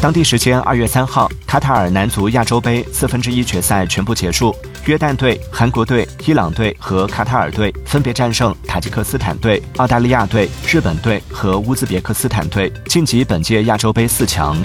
当地时间二月三号卡塔尔男足亚洲杯四分之一决赛全部结束约旦队韩国队伊朗队和卡塔尔队分别战胜塔吉克斯坦队澳大利亚队日本队和乌兹别克斯坦队晋级本届亚洲杯四强。